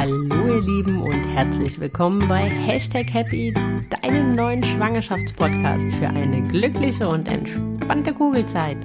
Hallo ihr Lieben und herzlich willkommen bei Hashtag Happy, deinem neuen Schwangerschaftspodcast für eine glückliche und entspannte Kugelzeit.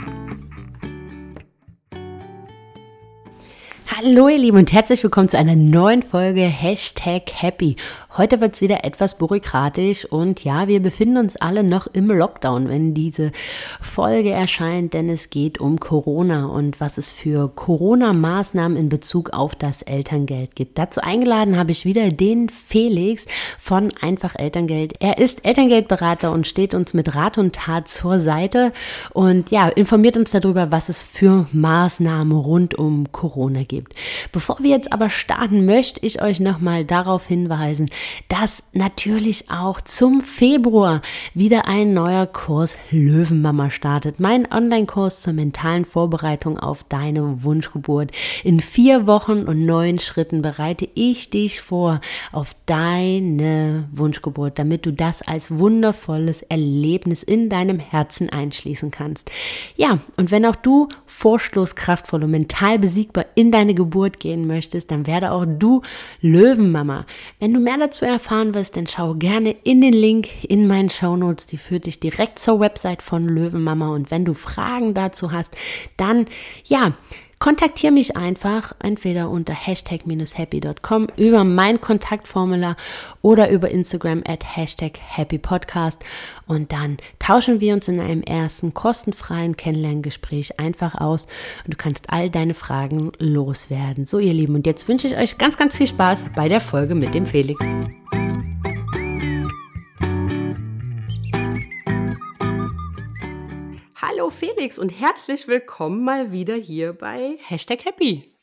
Hallo ihr Lieben und herzlich willkommen zu einer neuen Folge Hashtag Happy. Heute wird es wieder etwas bürokratisch und ja, wir befinden uns alle noch im Lockdown, wenn diese Folge erscheint, denn es geht um Corona und was es für Corona-Maßnahmen in Bezug auf das Elterngeld gibt. Dazu eingeladen habe ich wieder den Felix von Einfach Elterngeld. Er ist Elterngeldberater und steht uns mit Rat und Tat zur Seite und ja, informiert uns darüber, was es für Maßnahmen rund um Corona gibt. Bevor wir jetzt aber starten, möchte ich euch nochmal darauf hinweisen, dass natürlich auch zum Februar wieder ein neuer Kurs Löwenmama startet. Mein Online-Kurs zur mentalen Vorbereitung auf deine Wunschgeburt. In vier Wochen und neun Schritten bereite ich dich vor auf deine Wunschgeburt, damit du das als wundervolles Erlebnis in deinem Herzen einschließen kannst. Ja, und wenn auch du vorstoßkraftvoll und mental besiegbar in deine Geburt gehen möchtest, dann werde auch du Löwenmama. Wenn du mehr dazu dazu erfahren willst, dann schau gerne in den Link in meinen Show Notes. Die führt dich direkt zur Website von Löwenmama. Und wenn du Fragen dazu hast, dann ja, kontaktiere mich einfach entweder unter hashtag-happy.com über mein Kontaktformular oder über Instagram at hashtag happypodcast und dann tauschen wir uns in einem ersten kostenfreien Kennenlerngespräch einfach aus und du kannst all deine Fragen loswerden. So ihr Lieben und jetzt wünsche ich euch ganz, ganz viel Spaß bei der Folge mit dem Felix. Hallo Felix und herzlich willkommen mal wieder hier bei Hashtag Happy.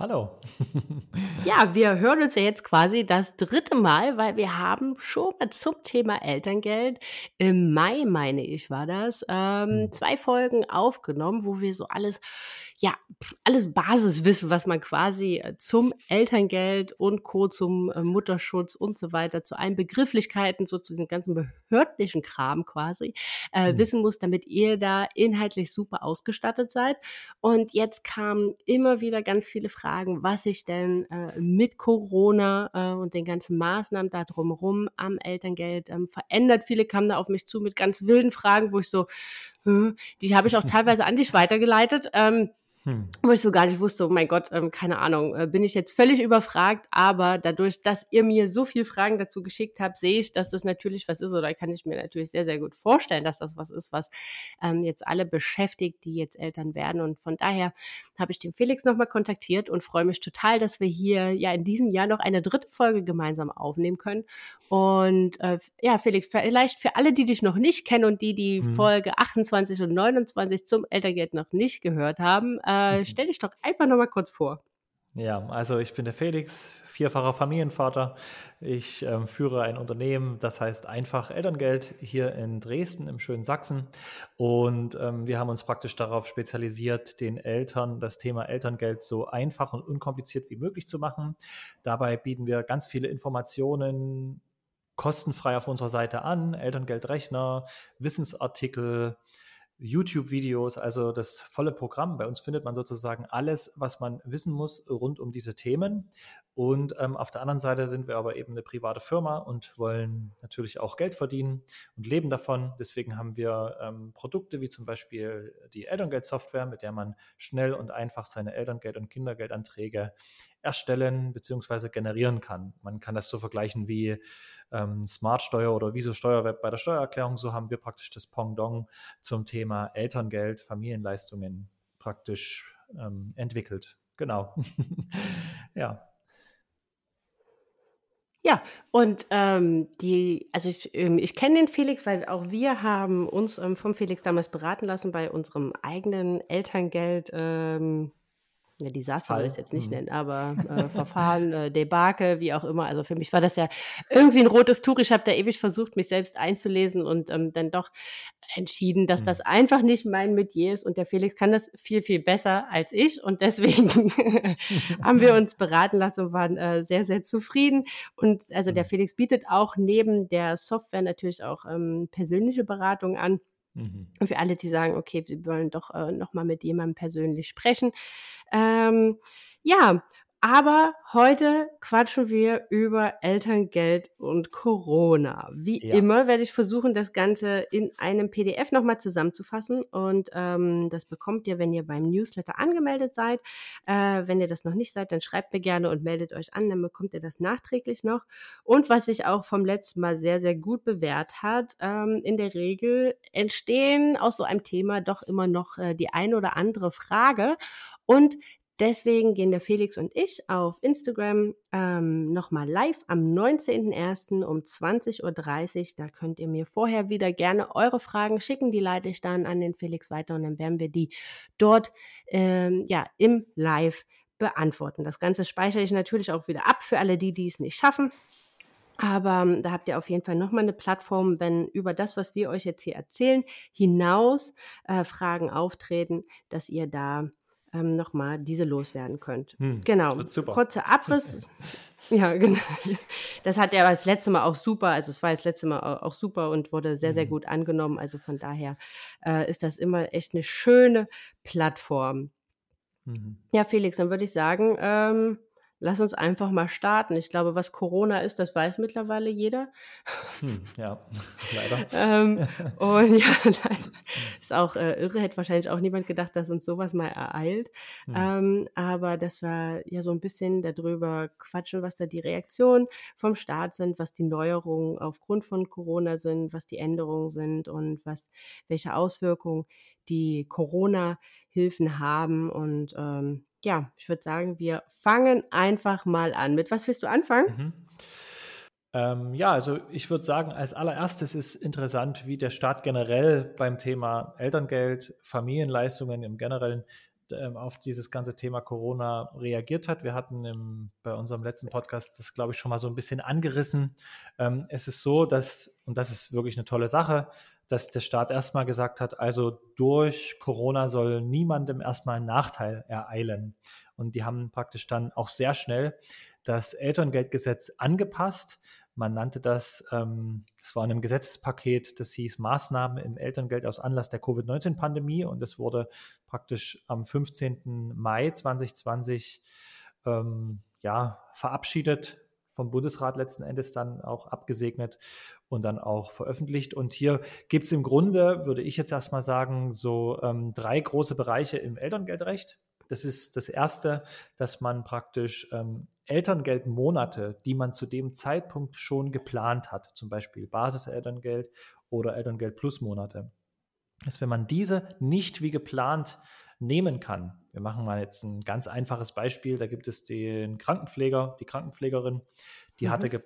Hallo. ja, wir hören uns ja jetzt quasi das dritte Mal, weil wir haben schon mal zum Thema Elterngeld im Mai, meine ich, war das, ähm, hm. zwei Folgen aufgenommen, wo wir so alles ja, alles Basiswissen, was man quasi äh, zum Elterngeld und Co., zum äh, Mutterschutz und so weiter, zu allen Begrifflichkeiten, so zu diesem ganzen behördlichen Kram quasi, äh, mhm. wissen muss, damit ihr da inhaltlich super ausgestattet seid. Und jetzt kamen immer wieder ganz viele Fragen, was sich denn äh, mit Corona äh, und den ganzen Maßnahmen da drumherum am Elterngeld ähm, verändert. Viele kamen da auf mich zu mit ganz wilden Fragen, wo ich so, die habe ich auch teilweise an dich weitergeleitet. Ähm, hm. Wo ich so gar nicht wusste, oh mein Gott, ähm, keine Ahnung, äh, bin ich jetzt völlig überfragt, aber dadurch, dass ihr mir so viele Fragen dazu geschickt habt, sehe ich, dass das natürlich was ist oder kann ich mir natürlich sehr, sehr gut vorstellen, dass das was ist, was ähm, jetzt alle beschäftigt, die jetzt Eltern werden. Und von daher habe ich den Felix nochmal kontaktiert und freue mich total, dass wir hier ja in diesem Jahr noch eine dritte Folge gemeinsam aufnehmen können. Und äh, ja, Felix, vielleicht für alle, die dich noch nicht kennen und die die hm. Folge 28 und 29 zum Elterngeld noch nicht gehört haben, äh, äh, mhm. stell dich doch einfach nochmal kurz vor. Ja, also ich bin der Felix, vierfacher Familienvater. Ich ähm, führe ein Unternehmen, das heißt einfach Elterngeld hier in Dresden im schönen Sachsen. Und ähm, wir haben uns praktisch darauf spezialisiert, den Eltern das Thema Elterngeld so einfach und unkompliziert wie möglich zu machen. Dabei bieten wir ganz viele Informationen kostenfrei auf unserer Seite an, Elterngeldrechner, Wissensartikel, YouTube-Videos, also das volle Programm. Bei uns findet man sozusagen alles, was man wissen muss rund um diese Themen. Und ähm, auf der anderen Seite sind wir aber eben eine private Firma und wollen natürlich auch Geld verdienen und leben davon. Deswegen haben wir ähm, Produkte wie zum Beispiel die Elterngeld-Software, mit der man schnell und einfach seine Elterngeld- und Kindergeldanträge erstellen bzw. generieren kann. Man kann das so vergleichen wie ähm, Smart-Steuer oder Viso Steuerweb bei der Steuererklärung. So haben wir praktisch das Pendant zum Thema Elterngeld, Familienleistungen praktisch ähm, entwickelt. Genau. ja. Ja, und ähm, die, also ich, ähm, ich kenne den Felix, weil auch wir haben uns ähm, vom Felix damals beraten lassen bei unserem eigenen Elterngeld. Ja, Desaster Fall. würde ich es jetzt nicht mhm. nennen, aber äh, Verfahren, äh, Debakel, wie auch immer. Also für mich war das ja irgendwie ein rotes Tuch. Ich habe da ewig versucht, mich selbst einzulesen und ähm, dann doch entschieden, dass mhm. das einfach nicht mein Metier ist und der Felix kann das viel, viel besser als ich und deswegen haben wir uns beraten lassen und waren äh, sehr, sehr zufrieden. Und also der mhm. Felix bietet auch neben der Software natürlich auch ähm, persönliche Beratung an. Mhm. Und für alle, die sagen, okay, wir wollen doch äh, nochmal mit jemandem persönlich sprechen. Ähm, ja, Aber heute quatschen wir über Elterngeld und Corona. Wie ja. immer werde ich versuchen, das Ganze in einem PDF nochmal zusammenzufassen. Und ähm, das bekommt ihr, wenn ihr beim Newsletter angemeldet seid. Äh, wenn ihr das noch nicht seid, dann schreibt mir gerne und meldet euch an, dann bekommt ihr das nachträglich noch. Und was sich auch vom letzten Mal sehr, sehr gut bewährt hat, ähm, in der Regel entstehen aus so einem Thema doch immer noch äh, die ein oder andere Frage. Und Deswegen gehen der Felix und ich auf Instagram ähm, nochmal live am 19.01. um 20.30 Uhr. Da könnt ihr mir vorher wieder gerne eure Fragen schicken. Die leite ich dann an den Felix weiter und dann werden wir die dort ähm, ja, im Live beantworten. Das Ganze speichere ich natürlich auch wieder ab für alle die, die es nicht schaffen. Aber ähm, da habt ihr auf jeden Fall nochmal eine Plattform, wenn über das, was wir euch jetzt hier erzählen, hinaus äh, Fragen auftreten, dass ihr da ähm, nochmal diese loswerden könnt. Hm, genau. Kurzer Abriss. ja, genau. Das hat ja das letzte Mal auch super, also es war das letzte Mal auch super und wurde sehr, sehr hm. gut angenommen. Also von daher äh, ist das immer echt eine schöne Plattform. Mhm. Ja, Felix, dann würde ich sagen, ähm, lass uns einfach mal starten. Ich glaube, was Corona ist, das weiß mittlerweile jeder. Hm, ja, leider. ähm, und ja, leider. ist auch äh, irre, hätte wahrscheinlich auch niemand gedacht, dass uns sowas mal ereilt. Hm. Ähm, aber das war ja so ein bisschen darüber quatschen, was da die Reaktionen vom Staat sind, was die Neuerungen aufgrund von Corona sind, was die Änderungen sind und was, welche Auswirkungen die Corona-Hilfen haben und ähm, ja, ich würde sagen, wir fangen einfach mal an. Mit was willst du anfangen? Mhm. Ähm, ja, also ich würde sagen, als allererstes ist interessant, wie der Staat generell beim Thema Elterngeld, Familienleistungen im Generellen ähm, auf dieses ganze Thema Corona reagiert hat. Wir hatten im, bei unserem letzten Podcast das, glaube ich, schon mal so ein bisschen angerissen. Ähm, es ist so, dass, und das ist wirklich eine tolle Sache, dass der Staat erstmal gesagt hat, also durch Corona soll niemandem erstmal ein Nachteil ereilen. Und die haben praktisch dann auch sehr schnell das Elterngeldgesetz angepasst. Man nannte das, ähm, das war in einem Gesetzespaket, das hieß Maßnahmen im Elterngeld aus Anlass der Covid-19-Pandemie und es wurde praktisch am 15. Mai 2020 ähm, ja, verabschiedet vom Bundesrat letzten Endes dann auch abgesegnet und dann auch veröffentlicht. Und hier gibt es im Grunde, würde ich jetzt erstmal sagen, so ähm, drei große Bereiche im Elterngeldrecht. Das ist das erste, dass man praktisch ähm, Elterngeldmonate, die man zu dem Zeitpunkt schon geplant hat, zum Beispiel Basiselterngeld oder Elterngeld Plus Monate, dass wenn man diese nicht wie geplant nehmen kann. Wir machen mal jetzt ein ganz einfaches Beispiel. Da gibt es den Krankenpfleger, die Krankenpflegerin, die mhm. hatte,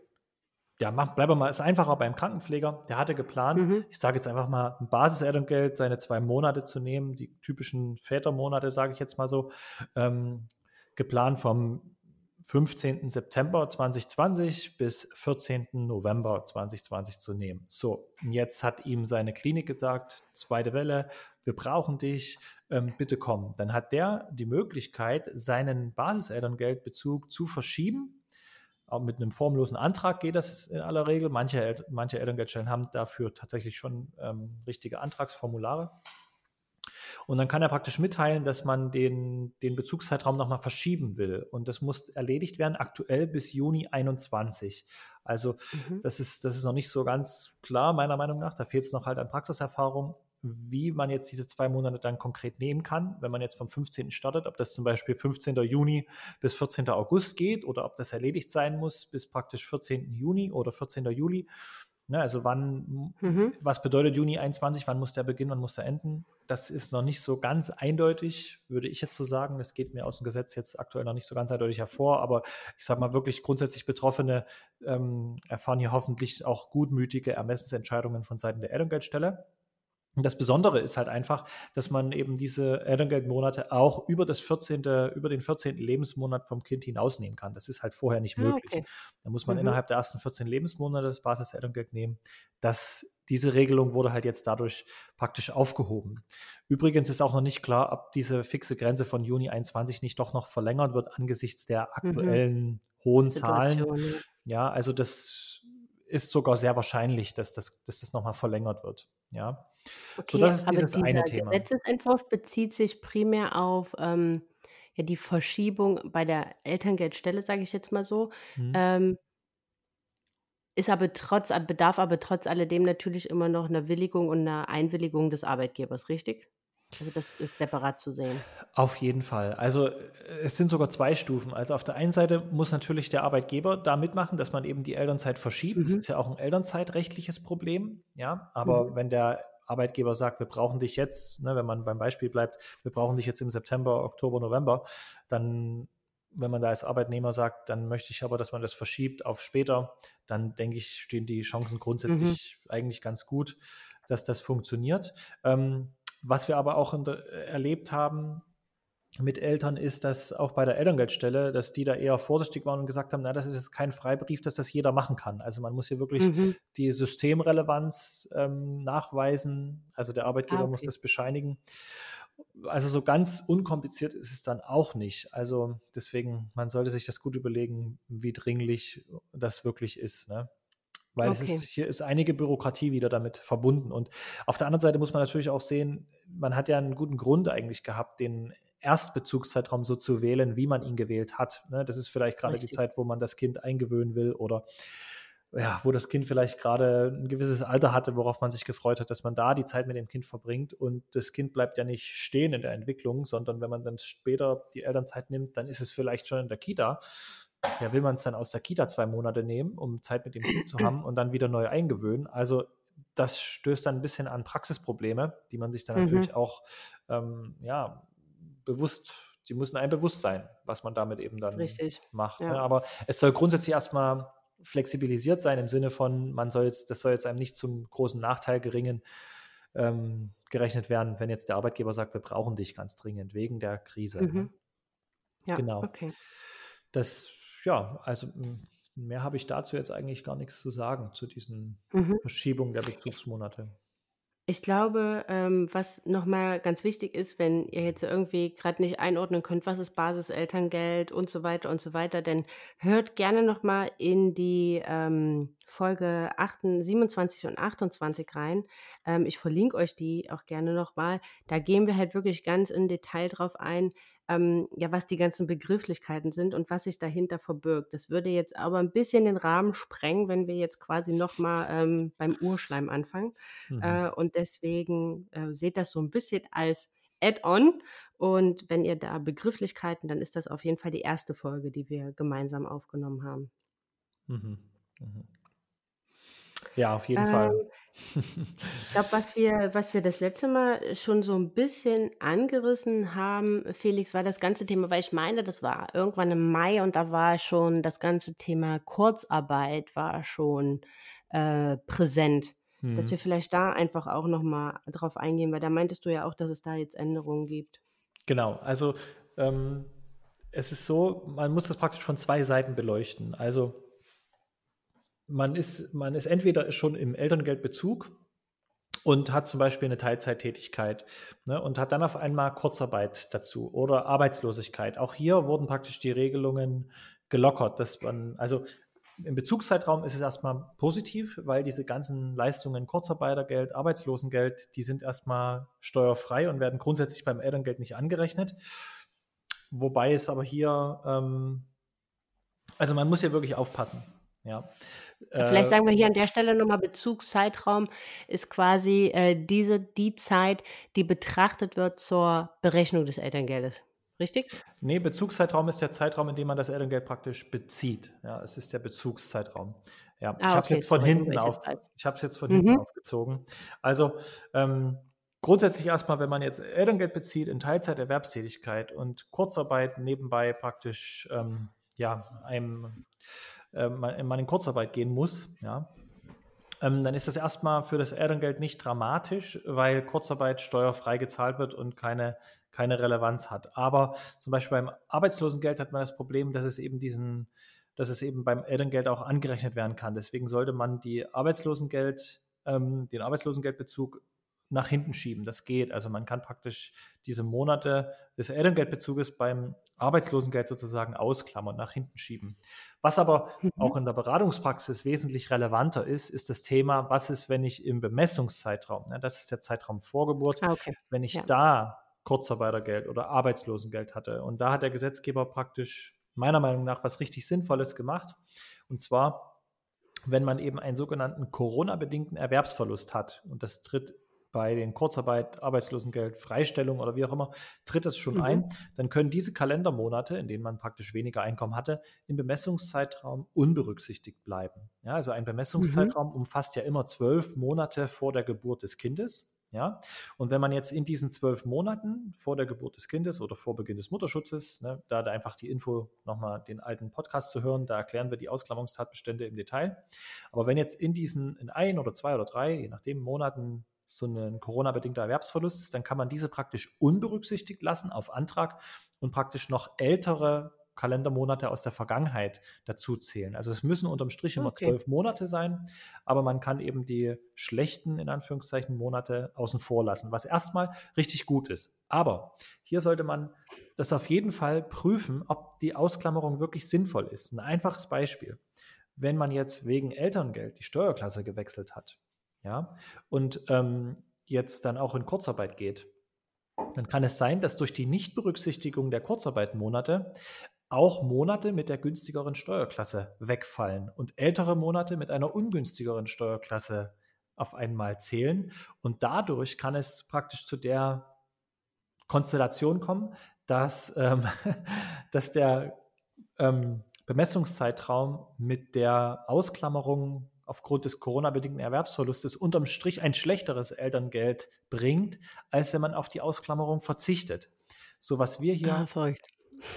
ja, mach, bleiben wir mal, ist einfacher beim Krankenpfleger, der hatte geplant, mhm. ich sage jetzt einfach mal, ein Basiselterngeld, seine zwei Monate zu nehmen, die typischen Vätermonate, sage ich jetzt mal so, ähm, geplant vom 15. September 2020 bis 14. November 2020 zu nehmen. So, und jetzt hat ihm seine Klinik gesagt, zweite Welle, wir brauchen dich, ähm, bitte komm. Dann hat der die Möglichkeit, seinen Basiselterngeldbezug zu verschieben. Auch mit einem formlosen Antrag geht das in aller Regel. Manche, El manche Elterngeldstellen haben dafür tatsächlich schon ähm, richtige Antragsformulare. Und dann kann er praktisch mitteilen, dass man den, den Bezugszeitraum nochmal verschieben will. Und das muss erledigt werden, aktuell bis Juni 21. Also mhm. das, ist, das ist noch nicht so ganz klar, meiner Meinung nach. Da fehlt es noch halt an Praxiserfahrung wie man jetzt diese zwei Monate dann konkret nehmen kann, wenn man jetzt vom 15. startet, ob das zum Beispiel 15. Juni bis 14. August geht oder ob das erledigt sein muss bis praktisch 14. Juni oder 14. Juli. Ne, also wann, mhm. was bedeutet Juni 21, wann muss der beginnen, wann muss der enden? Das ist noch nicht so ganz eindeutig, würde ich jetzt so sagen. Das geht mir aus dem Gesetz jetzt aktuell noch nicht so ganz eindeutig hervor, aber ich sage mal wirklich grundsätzlich Betroffene ähm, erfahren hier hoffentlich auch gutmütige Ermessensentscheidungen von Seiten der Elterngeldstelle. Das Besondere ist halt einfach, dass man eben diese Elterngeldmonate auch über das 14., über den 14. Lebensmonat vom Kind hinausnehmen kann. Das ist halt vorher nicht ah, möglich. Okay. Da muss man mhm. innerhalb der ersten 14 Lebensmonate das Basis-Elterngeld nehmen. Das, diese Regelung wurde halt jetzt dadurch praktisch aufgehoben. Übrigens ist auch noch nicht klar, ob diese fixe Grenze von Juni 21 nicht doch noch verlängert wird angesichts der mhm. aktuellen mhm. hohen Situation. Zahlen. Ja, also das ist sogar sehr wahrscheinlich, dass das, dass das nochmal verlängert wird. Ja. Okay, so, das ist aber dieses eine Thema. Gesetzesentwurf bezieht sich primär auf ähm, ja die Verschiebung bei der Elterngeldstelle, sage ich jetzt mal so, mhm. ähm, ist aber trotz bedarf aber trotz alledem natürlich immer noch einer Willigung und einer Einwilligung des Arbeitgebers, richtig? Also das ist separat zu sehen. Auf jeden Fall. Also es sind sogar zwei Stufen. Also auf der einen Seite muss natürlich der Arbeitgeber da mitmachen, dass man eben die Elternzeit verschiebt. Mhm. Das ist ja auch ein elternzeitrechtliches Problem. Ja, aber mhm. wenn der Arbeitgeber sagt, wir brauchen dich jetzt, ne, wenn man beim Beispiel bleibt, wir brauchen dich jetzt im September, Oktober, November, dann wenn man da als Arbeitnehmer sagt, dann möchte ich aber, dass man das verschiebt auf später, dann denke ich, stehen die Chancen grundsätzlich mhm. eigentlich ganz gut, dass das funktioniert. Ähm, was wir aber auch der, erlebt haben mit Eltern ist, dass auch bei der Elterngeldstelle, dass die da eher vorsichtig waren und gesagt haben, na, das ist jetzt kein Freibrief, dass das jeder machen kann. Also man muss hier wirklich mhm. die Systemrelevanz ähm, nachweisen. Also der Arbeitgeber ah, okay. muss das bescheinigen. Also so ganz unkompliziert ist es dann auch nicht. Also deswegen, man sollte sich das gut überlegen, wie dringlich das wirklich ist. Ne? Weil okay. ist, hier ist einige Bürokratie wieder damit verbunden. Und auf der anderen Seite muss man natürlich auch sehen, man hat ja einen guten Grund eigentlich gehabt, den Erstbezugszeitraum so zu wählen, wie man ihn gewählt hat. Ne? Das ist vielleicht gerade die Zeit, wo man das Kind eingewöhnen will oder ja, wo das Kind vielleicht gerade ein gewisses Alter hatte, worauf man sich gefreut hat, dass man da die Zeit mit dem Kind verbringt. Und das Kind bleibt ja nicht stehen in der Entwicklung, sondern wenn man dann später die Elternzeit nimmt, dann ist es vielleicht schon in der Kita ja, will man es dann aus der Kita zwei Monate nehmen, um Zeit mit dem Kind zu haben und dann wieder neu eingewöhnen. Also das stößt dann ein bisschen an Praxisprobleme, die man sich dann mhm. natürlich auch ähm, ja, bewusst, die müssen einem bewusst sein, was man damit eben dann Richtig. macht. Ja. Ne? Aber es soll grundsätzlich erstmal flexibilisiert sein im Sinne von, man soll jetzt, das soll jetzt einem nicht zum großen Nachteil geringen ähm, gerechnet werden, wenn jetzt der Arbeitgeber sagt, wir brauchen dich ganz dringend wegen der Krise. Ne? Mhm. Ja, genau. Okay. Das ja, also mehr habe ich dazu jetzt eigentlich gar nichts zu sagen, zu diesen mhm. Verschiebungen der Bezugsmonate. Ich glaube, ähm, was nochmal ganz wichtig ist, wenn ihr jetzt irgendwie gerade nicht einordnen könnt, was ist Basiselterngeld und so weiter und so weiter, dann hört gerne nochmal in die ähm, Folge 8, 27 und 28 rein. Ähm, ich verlinke euch die auch gerne nochmal. Da gehen wir halt wirklich ganz in Detail drauf ein, ähm, ja, was die ganzen Begrifflichkeiten sind und was sich dahinter verbirgt. Das würde jetzt aber ein bisschen den Rahmen sprengen, wenn wir jetzt quasi nochmal ähm, beim Urschleim anfangen. Mhm. Äh, und deswegen äh, seht das so ein bisschen als Add-on. Und wenn ihr da Begrifflichkeiten, dann ist das auf jeden Fall die erste Folge, die wir gemeinsam aufgenommen haben. Mhm. Mhm. Ja, auf jeden ähm, Fall. Ich glaube, was wir, was wir das letzte Mal schon so ein bisschen angerissen haben, Felix, war das ganze Thema, weil ich meine, das war irgendwann im Mai und da war schon das ganze Thema Kurzarbeit war schon äh, präsent. Mhm. Dass wir vielleicht da einfach auch nochmal drauf eingehen, weil da meintest du ja auch, dass es da jetzt Änderungen gibt. Genau, also ähm, es ist so, man muss das praktisch von zwei Seiten beleuchten. Also man ist, man ist entweder schon im Elterngeldbezug und hat zum Beispiel eine Teilzeittätigkeit ne, und hat dann auf einmal Kurzarbeit dazu oder Arbeitslosigkeit. Auch hier wurden praktisch die Regelungen gelockert, dass man, also im Bezugszeitraum ist es erstmal positiv, weil diese ganzen Leistungen, Kurzarbeitergeld, Arbeitslosengeld, die sind erstmal steuerfrei und werden grundsätzlich beim Elterngeld nicht angerechnet. Wobei es aber hier, ähm, also man muss ja wirklich aufpassen. Ja. Vielleicht äh, sagen wir hier an der Stelle nochmal, Bezugszeitraum ist quasi äh, diese, die Zeit, die betrachtet wird zur Berechnung des Elterngeldes. Richtig? Nee, Bezugszeitraum ist der Zeitraum, in dem man das Elterngeld praktisch bezieht. Ja, es ist der Bezugszeitraum. Ja, ah, ich habe es jetzt von hinten auf, ich habe es jetzt von mhm. hinten aufgezogen. Also ähm, grundsätzlich erstmal, wenn man jetzt Elterngeld bezieht in Teilzeiterwerbstätigkeit und Kurzarbeit nebenbei praktisch ähm, ja einem äh, man, in Kurzarbeit gehen muss, ja, ähm, dann ist das erstmal für das Elterngeld nicht dramatisch, weil Kurzarbeit steuerfrei gezahlt wird und keine, keine Relevanz hat. Aber zum Beispiel beim Arbeitslosengeld hat man das Problem, dass es eben diesen, dass es eben beim Elterngeld auch angerechnet werden kann. Deswegen sollte man die Arbeitslosengeld, ähm, den Arbeitslosengeldbezug nach hinten schieben. Das geht. Also man kann praktisch diese Monate des Elterngeldbezuges beim Arbeitslosengeld sozusagen ausklammern, nach hinten schieben. Was aber mhm. auch in der Beratungspraxis wesentlich relevanter ist, ist das Thema, was ist, wenn ich im Bemessungszeitraum, ne, das ist der Zeitraum Vorgeburt, ah, okay. wenn ich ja. da Kurzarbeitergeld oder Arbeitslosengeld hatte. Und da hat der Gesetzgeber praktisch meiner Meinung nach was richtig Sinnvolles gemacht. Und zwar, wenn man eben einen sogenannten Corona-bedingten Erwerbsverlust hat. Und das tritt bei den Kurzarbeit, Arbeitslosengeld, Freistellung oder wie auch immer, tritt es schon mhm. ein, dann können diese Kalendermonate, in denen man praktisch weniger Einkommen hatte, im Bemessungszeitraum unberücksichtigt bleiben. Ja, also ein Bemessungszeitraum mhm. umfasst ja immer zwölf Monate vor der Geburt des Kindes. Ja, und wenn man jetzt in diesen zwölf Monaten vor der Geburt des Kindes oder vor Beginn des Mutterschutzes, ne, da einfach die Info nochmal den alten Podcast zu hören, da erklären wir die Ausklammerungstatbestände im Detail. Aber wenn jetzt in diesen, in ein oder zwei oder drei, je nachdem, Monaten so ein Corona-bedingter Erwerbsverlust ist, dann kann man diese praktisch unberücksichtigt lassen auf Antrag und praktisch noch ältere Kalendermonate aus der Vergangenheit dazu zählen. Also es müssen unterm Strich immer okay. zwölf Monate sein, aber man kann eben die schlechten, in Anführungszeichen, Monate außen vor lassen, was erstmal richtig gut ist. Aber hier sollte man das auf jeden Fall prüfen, ob die Ausklammerung wirklich sinnvoll ist. Ein einfaches Beispiel. Wenn man jetzt wegen Elterngeld die Steuerklasse gewechselt hat, ja, und ähm, jetzt dann auch in Kurzarbeit geht, dann kann es sein, dass durch die Nichtberücksichtigung der Kurzarbeitmonate auch Monate mit der günstigeren Steuerklasse wegfallen und ältere Monate mit einer ungünstigeren Steuerklasse auf einmal zählen. Und dadurch kann es praktisch zu der Konstellation kommen, dass, ähm, dass der ähm, Bemessungszeitraum mit der Ausklammerung aufgrund des Corona-bedingten Erwerbsverlustes unterm Strich ein schlechteres Elterngeld bringt, als wenn man auf die Ausklammerung verzichtet. So was wir hier ah,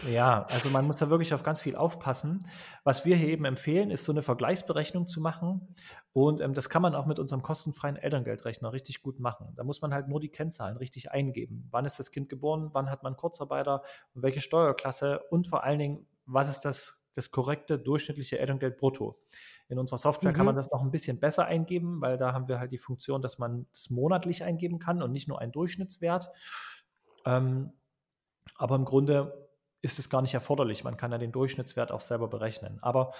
ja, also man muss da wirklich auf ganz viel aufpassen. Was wir hier eben empfehlen, ist so eine Vergleichsberechnung zu machen. Und ähm, das kann man auch mit unserem kostenfreien Elterngeldrechner richtig gut machen. Da muss man halt nur die Kennzahlen richtig eingeben. Wann ist das Kind geboren? Wann hat man Kurzarbeiter? Welche Steuerklasse? Und vor allen Dingen, was ist das, das korrekte durchschnittliche Elterngeld brutto? In unserer Software mhm. kann man das noch ein bisschen besser eingeben, weil da haben wir halt die Funktion, dass man das monatlich eingeben kann und nicht nur einen Durchschnittswert. Ähm, aber im Grunde ist es gar nicht erforderlich. Man kann ja den Durchschnittswert auch selber berechnen. Aber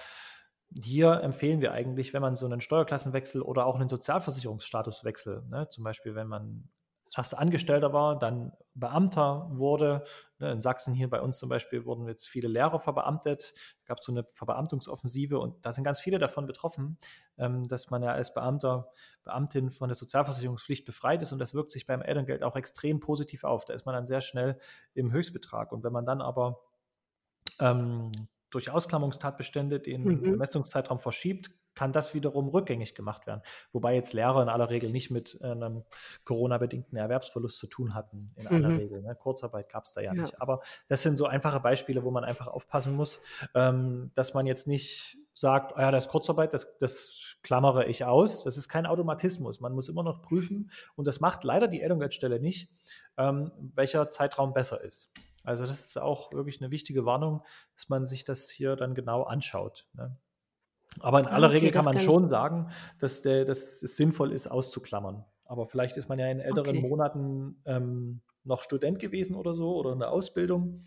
hier empfehlen wir eigentlich, wenn man so einen Steuerklassenwechsel oder auch einen Sozialversicherungsstatuswechsel, ne, zum Beispiel wenn man erst Angestellter war, dann Beamter wurde. Ne, in Sachsen hier bei uns zum Beispiel wurden jetzt viele Lehrer verbeamtet. Es gab so eine Verbeamtungsoffensive und da sind ganz viele davon betroffen, ähm, dass man ja als Beamter, Beamtin von der Sozialversicherungspflicht befreit ist und das wirkt sich beim Elterngeld auch extrem positiv auf. Da ist man dann sehr schnell im Höchstbetrag. Und wenn man dann aber ähm, durch Ausklammerungstatbestände den mhm. Bemessungszeitraum verschiebt, kann das wiederum rückgängig gemacht werden. Wobei jetzt Lehrer in aller Regel nicht mit äh, einem Corona-bedingten Erwerbsverlust zu tun hatten, in aller mhm. Regel. Ne? Kurzarbeit gab es da ja, ja, nicht. Aber das sind so einfache Beispiele, wo man einfach aufpassen muss, ähm, dass man jetzt nicht sagt, oh ja, das ist Kurzarbeit, das, das klammere ich aus. Das ist kein Automatismus. Man muss immer noch prüfen und das macht leider die Elterngeldstelle nicht, ähm, welcher Zeitraum besser ist. Also das ist auch wirklich eine wichtige Warnung, dass man sich das hier dann genau anschaut. Ne? Aber in ah, aller okay, Regel kann man kann schon sagen, dass, der, dass es sinnvoll ist, auszuklammern. Aber vielleicht ist man ja in älteren okay. Monaten ähm, noch Student gewesen oder so oder in der Ausbildung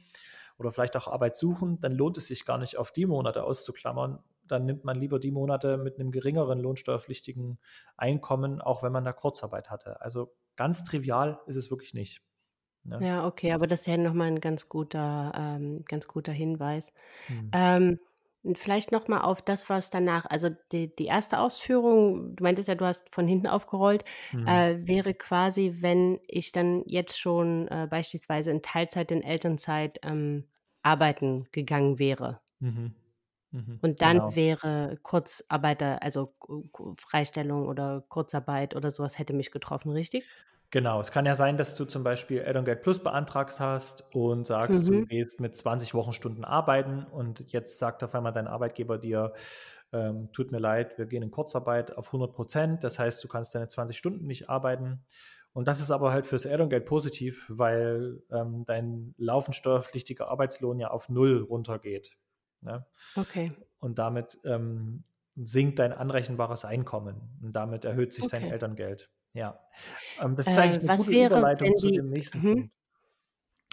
oder vielleicht auch Arbeit suchen, dann lohnt es sich gar nicht, auf die Monate auszuklammern. Dann nimmt man lieber die Monate mit einem geringeren lohnsteuerpflichtigen Einkommen, auch wenn man da Kurzarbeit hatte. Also ganz trivial ist es wirklich nicht. Ne? Ja, okay, aber das ist ja nochmal ein ganz guter, ähm, ganz guter Hinweis. Hm. Ähm, Vielleicht noch mal auf das, was danach also die die erste Ausführung, du meintest ja, du hast von hinten aufgerollt, Mhm. äh, wäre quasi, wenn ich dann jetzt schon, äh, beispielsweise in Teilzeit, in Elternzeit, ähm, arbeiten gegangen wäre. Mhm. Mhm. Und dann Genau. wäre Kurzarbeiter also Freistellung oder Kurzarbeit oder sowas hätte mich getroffen, richtig? Genau, es kann ja sein, dass du zum Beispiel Elterngeld Plus beantragst hast und sagst, du gehst mit 20 Wochenstunden arbeiten und jetzt sagt auf einmal dein Arbeitgeber dir, ähm, tut mir leid, wir gehen in Kurzarbeit auf 100 Prozent. Das heißt, du kannst deine 20 Stunden nicht arbeiten. Und das ist aber halt fürs Elterngeld positiv, weil ähm, dein laufend steuerpflichtiger Arbeitslohn ja auf Null runtergeht. Ne? Okay. Und damit ähm, sinkt dein anrechenbares Einkommen und damit erhöht sich dein Elterngeld. Ja. Ähm, das ist eigentlich äh, eine gute wäre, Überleitung zu dem nächsten mhm. Punkt.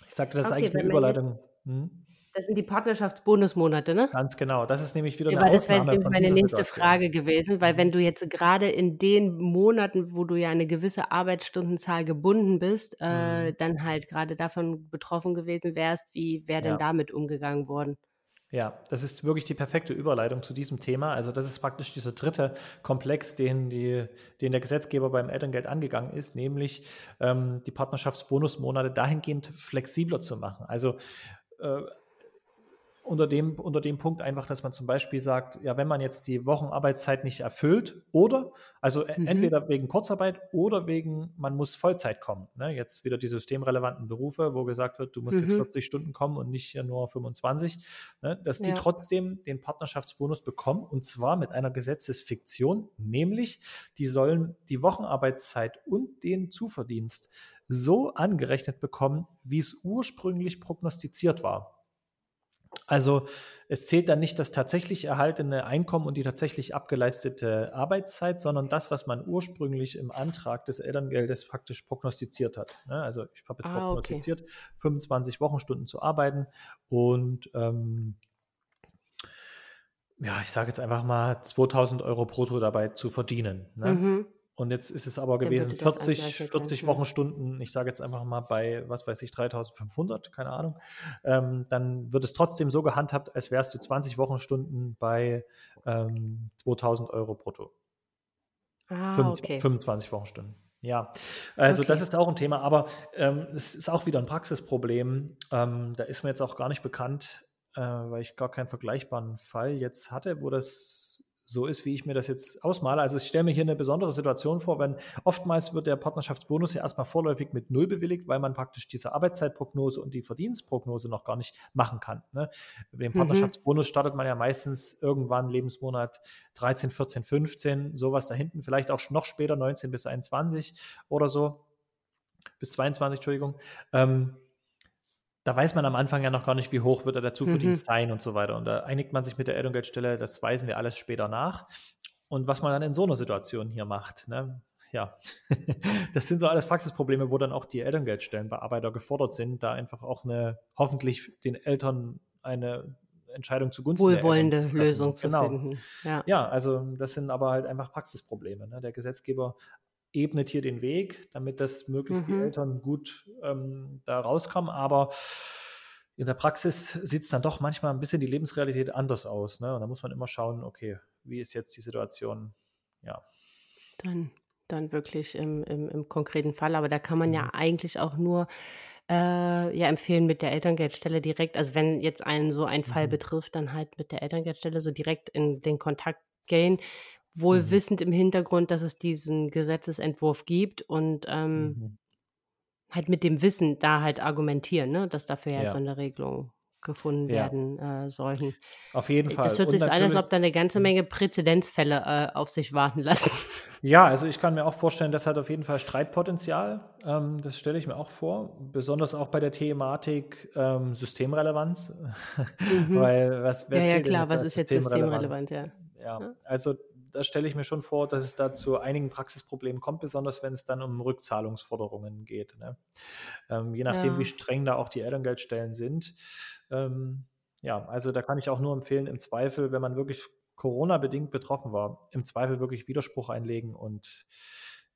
Ich sagte, das ist okay, eigentlich eine Überleitung. Hm? Das sind die Partnerschaftsbonusmonate, ne? Ganz genau. Das ist nämlich wieder ja, eine Das wäre jetzt Ausnahme meine nächste. Frage gewesen, weil wenn du jetzt gerade in den Monaten, wo du ja eine gewisse Arbeitsstundenzahl gebunden bist, äh, mhm. dann halt gerade davon betroffen gewesen wärst, wie wäre denn ja. damit umgegangen worden? Ja, das ist wirklich die perfekte Überleitung zu diesem Thema. Also das ist praktisch dieser dritte Komplex, den, die, den der Gesetzgeber beim Elterngeld angegangen ist, nämlich ähm, die Partnerschaftsbonusmonate dahingehend flexibler zu machen. Also äh, unter dem, unter dem Punkt einfach, dass man zum Beispiel sagt, ja, wenn man jetzt die Wochenarbeitszeit nicht erfüllt oder, also e, mhm. entweder wegen Kurzarbeit oder wegen, man muss Vollzeit kommen. Ne? Jetzt wieder die systemrelevanten Berufe, wo gesagt wird, du musst mhm. jetzt 40 Stunden kommen und nicht nur 25, ne? dass die ja. trotzdem den Partnerschaftsbonus bekommen und zwar mit einer Gesetzesfiktion, nämlich die sollen die Wochenarbeitszeit und den Zuverdienst so angerechnet bekommen, wie es ursprünglich prognostiziert war. Also es zählt dann nicht das tatsächlich erhaltene Einkommen und die tatsächlich abgeleistete Arbeitszeit, sondern das, was man ursprünglich im Antrag des Elterngeldes praktisch prognostiziert hat. Ne? Also ich habe jetzt ah, prognostiziert, okay. 25 Wochenstunden zu arbeiten und ähm, ja, ich sage jetzt einfach mal 2000 Euro brutto dabei zu verdienen. Ne? Mhm. Und jetzt ist es aber gewesen 40, 40 Wochenstunden, ich sage jetzt einfach mal bei, was weiß ich, 3500, keine Ahnung. Ähm, dann wird es trotzdem so gehandhabt, als wärst du 20 Wochenstunden bei ähm, 2000 Euro brutto. Ah, 25, okay. 25 Wochenstunden. Ja, also okay. das ist auch ein Thema, aber ähm, es ist auch wieder ein Praxisproblem. Ähm, da ist mir jetzt auch gar nicht bekannt, äh, weil ich gar keinen vergleichbaren Fall jetzt hatte, wo das so ist, wie ich mir das jetzt ausmale. Also ich stelle mir hier eine besondere Situation vor, wenn oftmals wird der Partnerschaftsbonus ja erstmal vorläufig mit Null bewilligt, weil man praktisch diese Arbeitszeitprognose und die Verdienstprognose noch gar nicht machen kann. Ne? Den mhm. Partnerschaftsbonus startet man ja meistens irgendwann Lebensmonat 13, 14, 15, sowas da hinten, vielleicht auch noch später 19 bis 21 oder so, bis 22, Entschuldigung. Ähm, da weiß man am Anfang ja noch gar nicht, wie hoch wird der Zuverdienst mhm. sein und so weiter. Und da einigt man sich mit der Elterngeldstelle, das weisen wir alles später nach. Und was man dann in so einer Situation hier macht, ne? ja, das sind so alles Praxisprobleme, wo dann auch die Elterngeldstellenbearbeiter gefordert sind, da einfach auch eine, hoffentlich den Eltern eine Entscheidung zugunsten wohlwollende Lösung zu genau. finden. Ja. ja, also das sind aber halt einfach Praxisprobleme. Ne? Der Gesetzgeber ebnet hier den Weg, damit das möglichst mhm. die Eltern gut ähm, da rauskommen. Aber in der Praxis sieht es dann doch manchmal ein bisschen die Lebensrealität anders aus. Ne? Und da muss man immer schauen, okay, wie ist jetzt die Situation? Ja. Dann, dann wirklich im, im, im konkreten Fall. Aber da kann man mhm. ja eigentlich auch nur äh, ja, empfehlen mit der Elterngeldstelle direkt, also wenn jetzt einen so ein Fall mhm. betrifft, dann halt mit der Elterngeldstelle so direkt in den Kontakt gehen wohl mhm. wissend im Hintergrund, dass es diesen Gesetzesentwurf gibt und ähm, mhm. halt mit dem Wissen da halt argumentieren, ne? dass dafür ja, ja. so eine Regelung gefunden ja. werden äh, sollten. Auf jeden Fall. Das hört sich an, als ob da eine ganze mhm. Menge Präzedenzfälle äh, auf sich warten lassen. Ja, also ich kann mir auch vorstellen, das hat auf jeden Fall Streitpotenzial. Ähm, das stelle ich mir auch vor, besonders auch bei der Thematik ähm, Systemrelevanz. Mhm. Weil was ja, ja, klar, was ist jetzt systemrelevant, ja. Ja, also da stelle ich mir schon vor, dass es da zu einigen Praxisproblemen kommt, besonders wenn es dann um Rückzahlungsforderungen geht. Ne? Ähm, je nachdem, ja. wie streng da auch die Elterngeldstellen sind. Ähm, ja, also da kann ich auch nur empfehlen, im Zweifel, wenn man wirklich Corona-bedingt betroffen war, im Zweifel wirklich Widerspruch einlegen und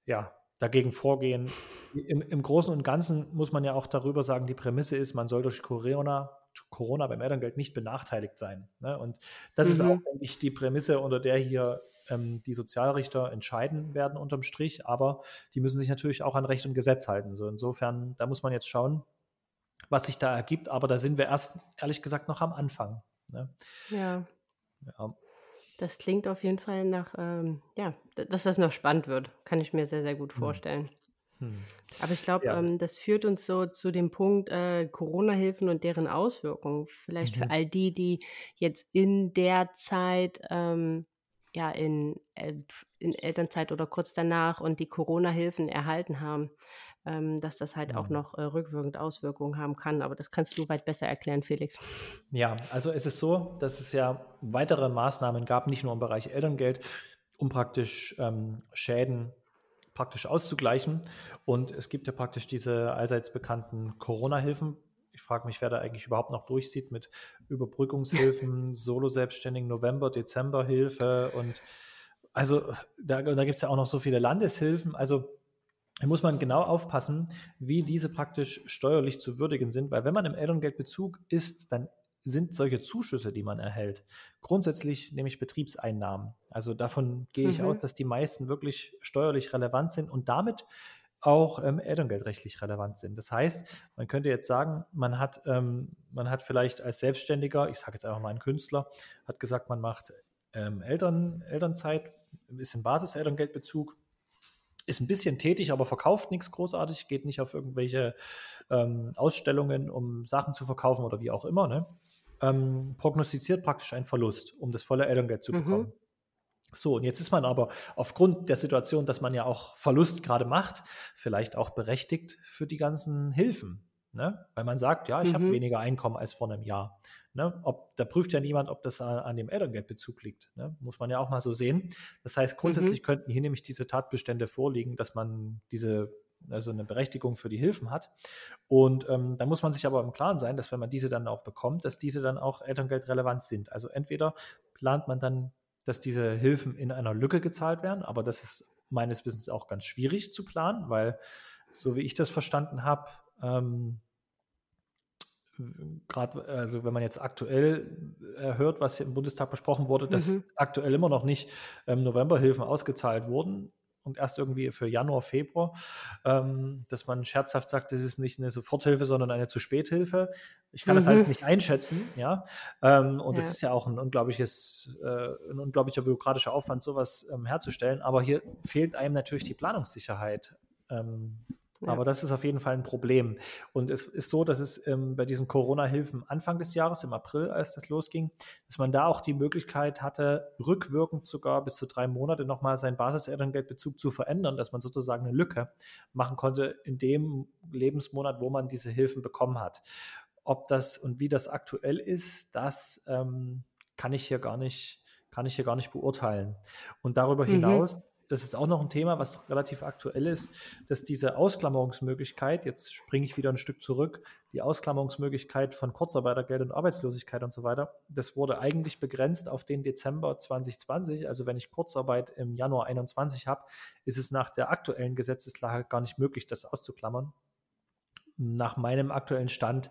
ja, dagegen vorgehen. Im, Im, Großen und Ganzen muss man ja auch darüber sagen, die Prämisse ist, man soll durch Corona, Corona beim Elterngeld nicht benachteiligt sein. Ne? Und das mhm. ist auch, mhm. denke ich, die Prämisse, unter der hier ähm, die Sozialrichter entscheiden werden unterm Strich, aber die müssen sich natürlich auch an Recht und Gesetz halten. So insofern, da muss man jetzt schauen, was sich da ergibt, aber da sind wir erst, ehrlich gesagt, noch am Anfang. Ne? Ja. ja. Das klingt auf jeden Fall nach, ähm, ja, dass das noch spannend wird. Kann ich mir sehr, sehr gut hm. vorstellen. Hm. Aber ich glaube, ja. ähm, das führt uns so zu dem Punkt äh, Corona-Hilfen und deren Auswirkungen. Vielleicht mhm. für all die, die jetzt in der Zeit ähm, ja in, in Elternzeit oder kurz danach und die Corona-Hilfen erhalten haben, ähm, dass das halt auch mhm. noch äh, rückwirkend Auswirkungen haben kann. Aber das kannst du weit besser erklären, Felix. Ja, also es ist so, dass es ja weitere Maßnahmen gab, nicht nur im Bereich Elterngeld, um praktisch ähm, Schäden praktisch auszugleichen. Und es gibt ja praktisch diese allseits bekannten Corona-Hilfen. Ich frage mich, wer da eigentlich überhaupt noch durchsieht mit Überbrückungshilfen, Solo-Selbstständigen, November, Dezember Hilfe und also da, da gibt es ja auch noch so viele Landeshilfen. Also da muss man genau aufpassen, wie diese praktisch steuerlich zu würdigen sind, weil wenn man im Elterngeldbezug ist, dann sind solche Zuschüsse, die man erhält, grundsätzlich nämlich Betriebseinnahmen. Also davon gehe ich mhm. aus, dass die meisten wirklich steuerlich relevant sind und damit auch ähm, elterngeldrechtlich relevant sind. Das heißt, man könnte jetzt sagen, man hat, ähm, man hat vielleicht als Selbstständiger, ich sage jetzt einfach mal ein Künstler, hat gesagt, man macht ähm, Eltern, Elternzeit, ist im Basiselterngeldbezug, ist ein bisschen tätig, aber verkauft nichts großartig, geht nicht auf irgendwelche ähm, Ausstellungen, um Sachen zu verkaufen oder wie auch immer. Ne? ähm, prognostiziert praktisch einen Verlust, um das volle Elterngeld zu mhm. bekommen. Mhm. So, und jetzt ist man aber aufgrund der Situation, dass man ja auch Verlust gerade macht, vielleicht auch berechtigt für die ganzen Hilfen. Ne? Weil man sagt, ja, ich mhm. habe weniger Einkommen als vor einem Jahr. Ne? Ob, da prüft ja niemand, ob das an, an dem Elterngeldbezug liegt. Ne? Muss man ja auch mal so sehen. Das heißt, grundsätzlich mhm. könnten hier nämlich diese Tatbestände vorliegen, dass man diese also eine Berechtigung für die Hilfen hat. Und ähm, da muss man sich aber im Klaren sein, dass wenn man diese dann auch bekommt, dass diese dann auch Elterngeldrelevant sind. Also entweder plant man dann, dass diese Hilfen in einer Lücke gezahlt werden, aber das ist meines Wissens auch ganz schwierig zu planen, weil so wie ich das verstanden habe, ähm, gerade, also wenn man jetzt aktuell äh, hört, was hier im Bundestag besprochen wurde, dass mhm. aktuell immer noch nicht ähm, Novemberhilfen ausgezahlt wurden, und erst irgendwie für Januar, Februar, ähm, dass man scherzhaft sagt, das ist nicht eine Soforthilfe, sondern eine zu Späthilfe. Ich kann mhm. das halt mhm. nicht einschätzen, ja. Ähm, und ja. das ist ja auch ein unglaubliches, äh, ein unglaublicher bürokratischer Aufwand, sowas ähm, herzustellen. Aber hier fehlt einem natürlich die Planungssicherheit. Ja. Aber das ist auf jeden Fall ein Problem. Und es ist so, dass es ähm, bei diesen Corona-Hilfen Anfang des Jahres, im April, als das losging, dass man da auch die Möglichkeit hatte, rückwirkend sogar bis zu drei Monate nochmal seinen Basiselterngeldbezug zu verändern, dass man sozusagen eine Lücke machen konnte in dem Lebensmonat, wo man diese Hilfen bekommen hat. Ob das und wie das aktuell ist, das ähm, kann ich hier gar nicht, kann ich hier gar nicht beurteilen. Und darüber mhm. Das ist auch noch ein Thema, was relativ aktuell ist, dass diese Ausklammerungsmöglichkeit, jetzt springe ich wieder ein Stück zurück, die Ausklammerungsmöglichkeit von Kurzarbeitergeld und Arbeitslosigkeit und so weiter, das wurde eigentlich begrenzt auf den Dezember 2020. Also wenn ich Kurzarbeit im Januar 21 habe, ist es nach der aktuellen Gesetzeslage gar nicht möglich, das auszuklammern. Nach meinem aktuellen Stand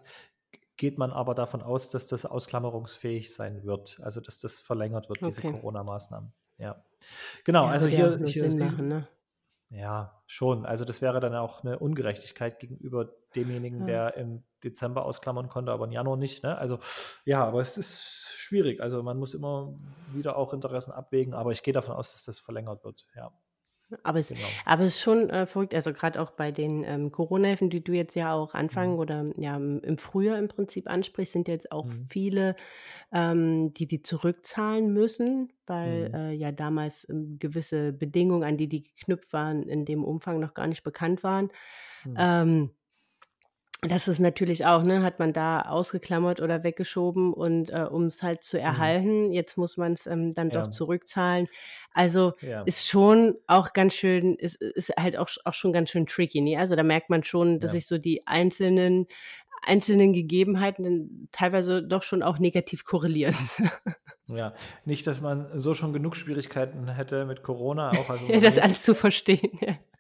geht man aber davon aus, dass das ausklammerungsfähig sein wird, also dass das verlängert wird, okay. diese Corona-Maßnahmen. Ja. Genau, ja, also hier, hier ist machen, ne? Ja, schon. Also das wäre dann auch eine Ungerechtigkeit gegenüber demjenigen, ja. der im Dezember ausklammern konnte, aber im Januar nicht. Ne? Also ja, aber es ist schwierig. Also man muss immer wieder auch Interessen abwägen, aber ich gehe davon aus, dass das verlängert wird. Ja. Aber es, genau. aber es ist schon äh, verrückt, also gerade auch bei den ähm, Corona-Hilfen, die du jetzt ja auch anfangen mhm. oder ja im Frühjahr im Prinzip ansprichst, sind jetzt auch mhm. viele, ähm, die die zurückzahlen müssen, weil mhm. äh, ja damals ähm, gewisse Bedingungen, an die die geknüpft waren, in dem Umfang noch gar nicht bekannt waren. Mhm. Ähm, das ist natürlich auch, ne, hat man da ausgeklammert oder weggeschoben und äh, um es halt zu mhm. erhalten, mhm. jetzt muss man es ähm, dann ja. doch zurückzahlen. Also ja. ist schon auch ganz schön, ist, ist halt auch, auch schon ganz schön tricky. Ne? Also da merkt man schon, dass ja. sich so die einzelnen einzelnen Gegebenheiten teilweise doch schon auch negativ korrelieren. Ja, nicht, dass man so schon genug Schwierigkeiten hätte mit Corona, auch also ja, das alles zu verstehen.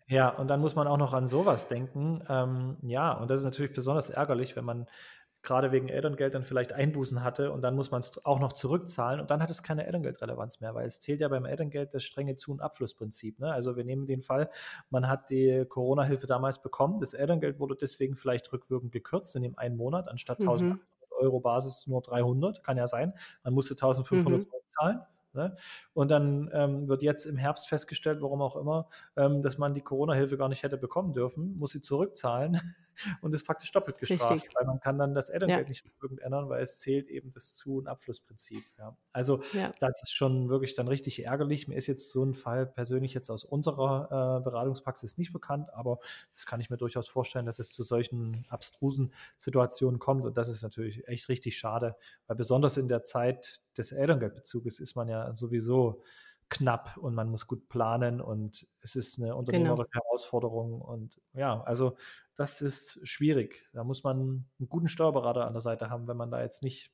Ja, und dann muss man auch noch an sowas denken. Ähm, ja, und das ist natürlich besonders ärgerlich, wenn man gerade wegen Elterngeld dann vielleicht Einbußen hatte und dann muss man es auch noch zurückzahlen und dann hat es keine Elterngeldrelevanz mehr, weil es zählt ja beim Elterngeld das strenge Zu- und Abflussprinzip. Ne? Also wir nehmen den Fall, man hat die Corona-Hilfe damals bekommen, das Elterngeld wurde deswegen vielleicht rückwirkend gekürzt in dem einen Monat, anstatt mhm. 1000 Euro Basis nur 300, kann ja sein. Man musste 1500 mhm. zahlen. Ne? Und dann ähm, wird jetzt im Herbst festgestellt, warum auch immer, ähm, dass man die Corona-Hilfe gar nicht hätte bekommen dürfen, muss sie zurückzahlen und ist praktisch doppelt gestraft, Richtig. weil man kann dann das Elterngeld ja. nicht rückwirkend ändern, weil es zählt eben das Zu- und Abflussprinzip. Ja. Also ja. das ist schon wirklich dann richtig ärgerlich. Mir ist jetzt so ein Fall persönlich jetzt aus unserer äh, Beratungspraxis nicht bekannt, aber das kann ich mir durchaus vorstellen, dass es zu solchen abstrusen Situationen kommt und das ist natürlich echt richtig schade, weil besonders in der Zeit des Elterngeldbezuges ist man ja sowieso knapp und man muss gut planen und es ist eine unternehmerische genau. Herausforderung und ja, also das ist schwierig. Da muss man einen guten Steuerberater an der Seite haben, wenn man da jetzt nicht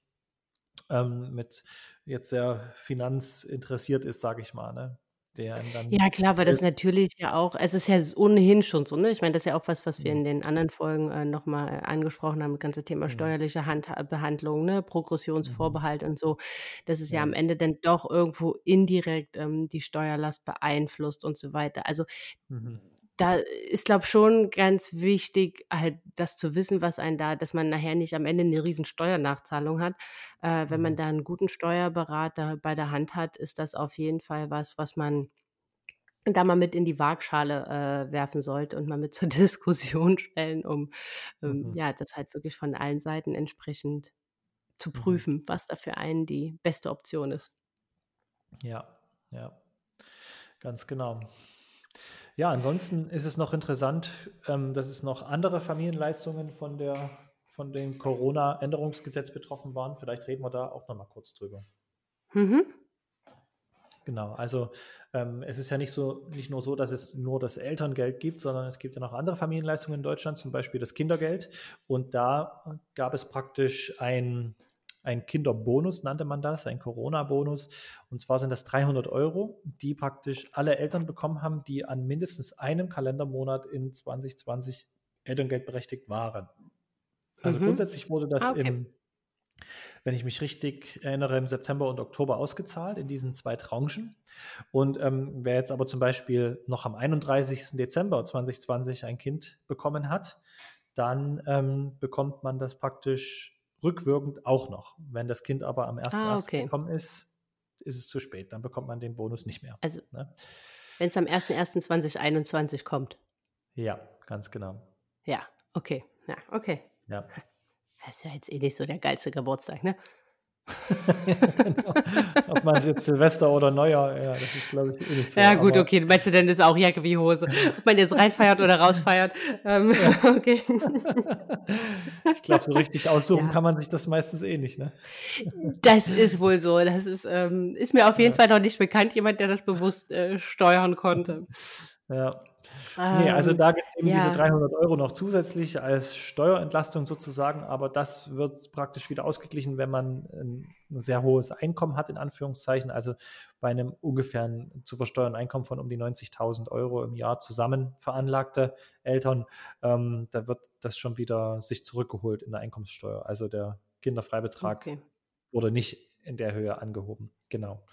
ähm, mit jetzt sehr finanzinteressiert ist, sage ich mal. Ne? Der dann. Ja, klar, weil das natürlich ja auch, es ist ja ohnehin schon so, ne? Ich meine, das ist ja auch was, was wir mhm. in den anderen Folgen äh, nochmal äh, angesprochen haben, das ganze Thema mhm. steuerliche Hand Behandlung, ne? Progressionsvorbehalt mhm. und so. Das ist ja. ja am Ende dann doch irgendwo indirekt ähm, die Steuerlast beeinflusst und so weiter. Also mhm. Da ist, glaube ich, schon ganz wichtig, halt das zu wissen, was einen da, dass man nachher nicht am Ende eine riesen Steuernachzahlung hat. Äh, wenn man mhm. da einen guten Steuerberater bei der Hand hat, ist das auf jeden Fall was, was man da mal mit in die Waagschale äh, werfen sollte und mal mit zur Diskussion stellen, um ähm, mhm. ja das halt wirklich von allen Seiten entsprechend zu mhm. prüfen, mhm. was da für einen die beste Option ist. Ja, ja, ganz genau. Ja, ansonsten ist es noch interessant, ähm, dass es noch andere Familienleistungen von der von dem Corona-Änderungsgesetz betroffen waren. Vielleicht reden wir da auch noch mal kurz drüber. Mhm. Genau, also ähm, es ist ja nicht so, nicht nur so, dass es nur das Elterngeld gibt, sondern es gibt ja noch andere Familienleistungen in Deutschland, zum Beispiel das Kindergeld. Und da gab es praktisch ein, ein Kinderbonus, nannte man das, ein Corona-Bonus. Und zwar sind das 300 Euro, die praktisch alle Eltern bekommen haben, die an mindestens einem Kalendermonat in 2020 Elterngeld berechtigt waren. Also mhm. grundsätzlich wurde das ah, okay. im, wenn ich mich richtig erinnere, im September und Oktober ausgezahlt in diesen zwei Tranchen. Und ähm, wer jetzt aber zum Beispiel noch am 31. Dezember 2020 ein Kind bekommen hat, dann ähm, bekommt man das praktisch rückwirkend auch noch. Wenn das Kind aber am 1.1. Ah, okay. gekommen ist, ist es zu spät. Dann bekommt man den Bonus nicht mehr. Also, ne? wenn es am 1.1.2021 kommt. Ja, ganz genau. Ja, okay. Ja, okay. Ja. Das ist ja jetzt eh nicht so der geilste Geburtstag, ne? Genau. Ob man es jetzt Silvester oder Neujahr, ja, das ist, glaube ich, eh nicht so. Ja, gut, okay. Meinst du denn, das ist auch Jacke wie Hose? Ob man jetzt reinfeiert oder rausfeiert? Ähm, ja. Okay. ich glaube, so richtig aussuchen ja. kann man sich das meistens eh nicht, ne? Das ist wohl so. Das ist, ähm, ist mir auf jeden ja. Fall noch nicht bekannt, jemand, der das bewusst äh, steuern konnte. Ja. Nee, also ähm, da gibt es eben ja. diese 300 Euro noch zusätzlich als Steuerentlastung sozusagen, aber das wird praktisch wieder ausgeglichen, wenn man ein, sehr hohes Einkommen hat, in Anführungszeichen, also bei einem ungefähr zu versteuernden Einkommen von um die 90.000 Euro im Jahr zusammen veranlagte Eltern, ähm, da wird das schon wieder sich zurückgeholt in der Einkommenssteuer. Also der Kinderfreibetrag okay. wurde nicht in der Höhe angehoben. Genau.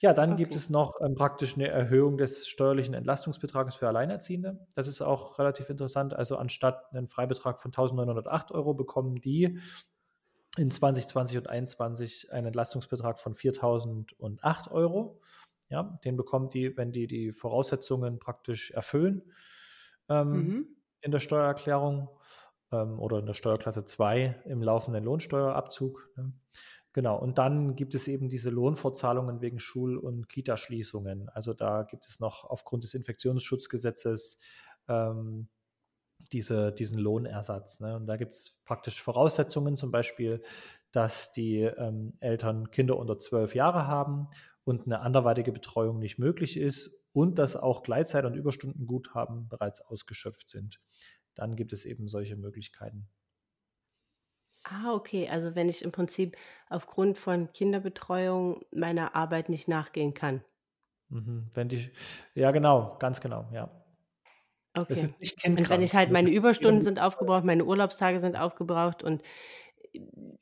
Ja, dann okay. gibt es noch ähm, praktisch eine Erhöhung des steuerlichen Entlastungsbetrages für Alleinerziehende. Das ist auch relativ interessant. Also anstatt einen Freibetrag von 1908 Euro bekommen die in 2020 und 2021 einen Entlastungsbetrag von 4008 Euro. Ja, den bekommen die, wenn die die Voraussetzungen praktisch erfüllen ähm, mhm. in der Steuererklärung ähm, oder in der Steuerklasse 2 im laufenden Lohnsteuerabzug. Ne? Genau, und dann gibt es eben diese Lohnfortzahlungen wegen Schul- und Kitaschließungen. Also da gibt es noch aufgrund des Infektionsschutzgesetzes ähm, diese, diesen Lohnersatz. Ne? Und da gibt es praktisch Voraussetzungen, zum Beispiel, dass die ähm, Eltern Kinder unter zwölf Jahre haben und eine anderweitige Betreuung nicht möglich ist und dass auch Gleitzeit- und Überstundenguthaben bereits ausgeschöpft sind. Dann gibt es eben solche Möglichkeiten. Ah, okay. Also wenn ich im Prinzip aufgrund von Kinderbetreuung meiner Arbeit nicht nachgehen kann. Mhm. Wenn die, ja, genau, ganz genau, ja. Okay. Es ist nicht und wenn ich halt meine Überstunden sind aufgebraucht, meine Urlaubstage sind aufgebraucht und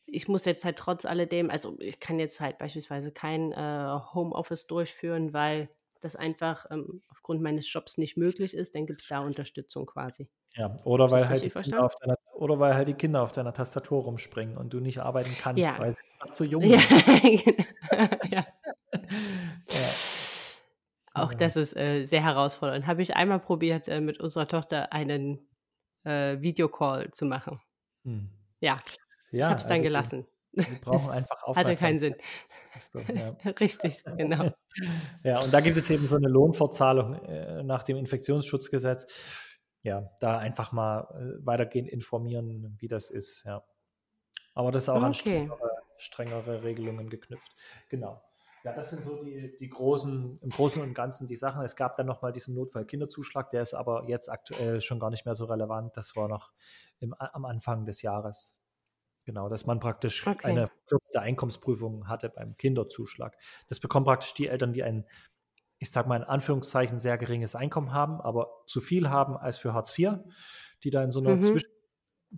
ich muss jetzt halt trotz alledem, also ich kann jetzt halt beispielsweise kein äh, Homeoffice durchführen, weil das einfach ähm, aufgrund meines Jobs nicht möglich ist, dann gibt es da Unterstützung quasi. Ja, oder weil, halt die Kinder auf deiner, oder weil halt die Kinder auf deiner Tastatur rumspringen und du nicht arbeiten kannst, ja. weil sie zu jung sind. ja. ja. Auch das ist äh, sehr herausfordernd. Habe ich einmal probiert, äh, mit unserer Tochter einen äh, Videocall zu machen. Hm. Ja, ich habe es dann also gelassen. Wir brauchen einfach Aufmerksamkeit. Hatte keinen Sinn. So, ja. Richtig, genau. Ja, und da gibt es eben so eine Lohnfortzahlung äh, nach dem Infektionsschutzgesetz ja, da einfach mal äh, weitergehend informieren, wie das ist, ja. Aber das ist auch okay. an strengere, strengere Regelungen geknüpft. Genau. Ja, das sind so die, die großen, im Großen und Ganzen die Sachen. Es gab dann nochmal diesen Notfall-Kinderzuschlag, der ist aber jetzt aktuell schon gar nicht mehr so relevant. Das war noch im, am Anfang des Jahres. Genau, dass man praktisch okay. eine verkürzte Einkommensprüfung hatte beim Kinderzuschlag. Das bekommen praktisch die Eltern, die ein, ich sage mal in Anführungszeichen, sehr geringes Einkommen haben, aber zu viel haben als für Hartz IV, die da in so einer mhm. Zwischen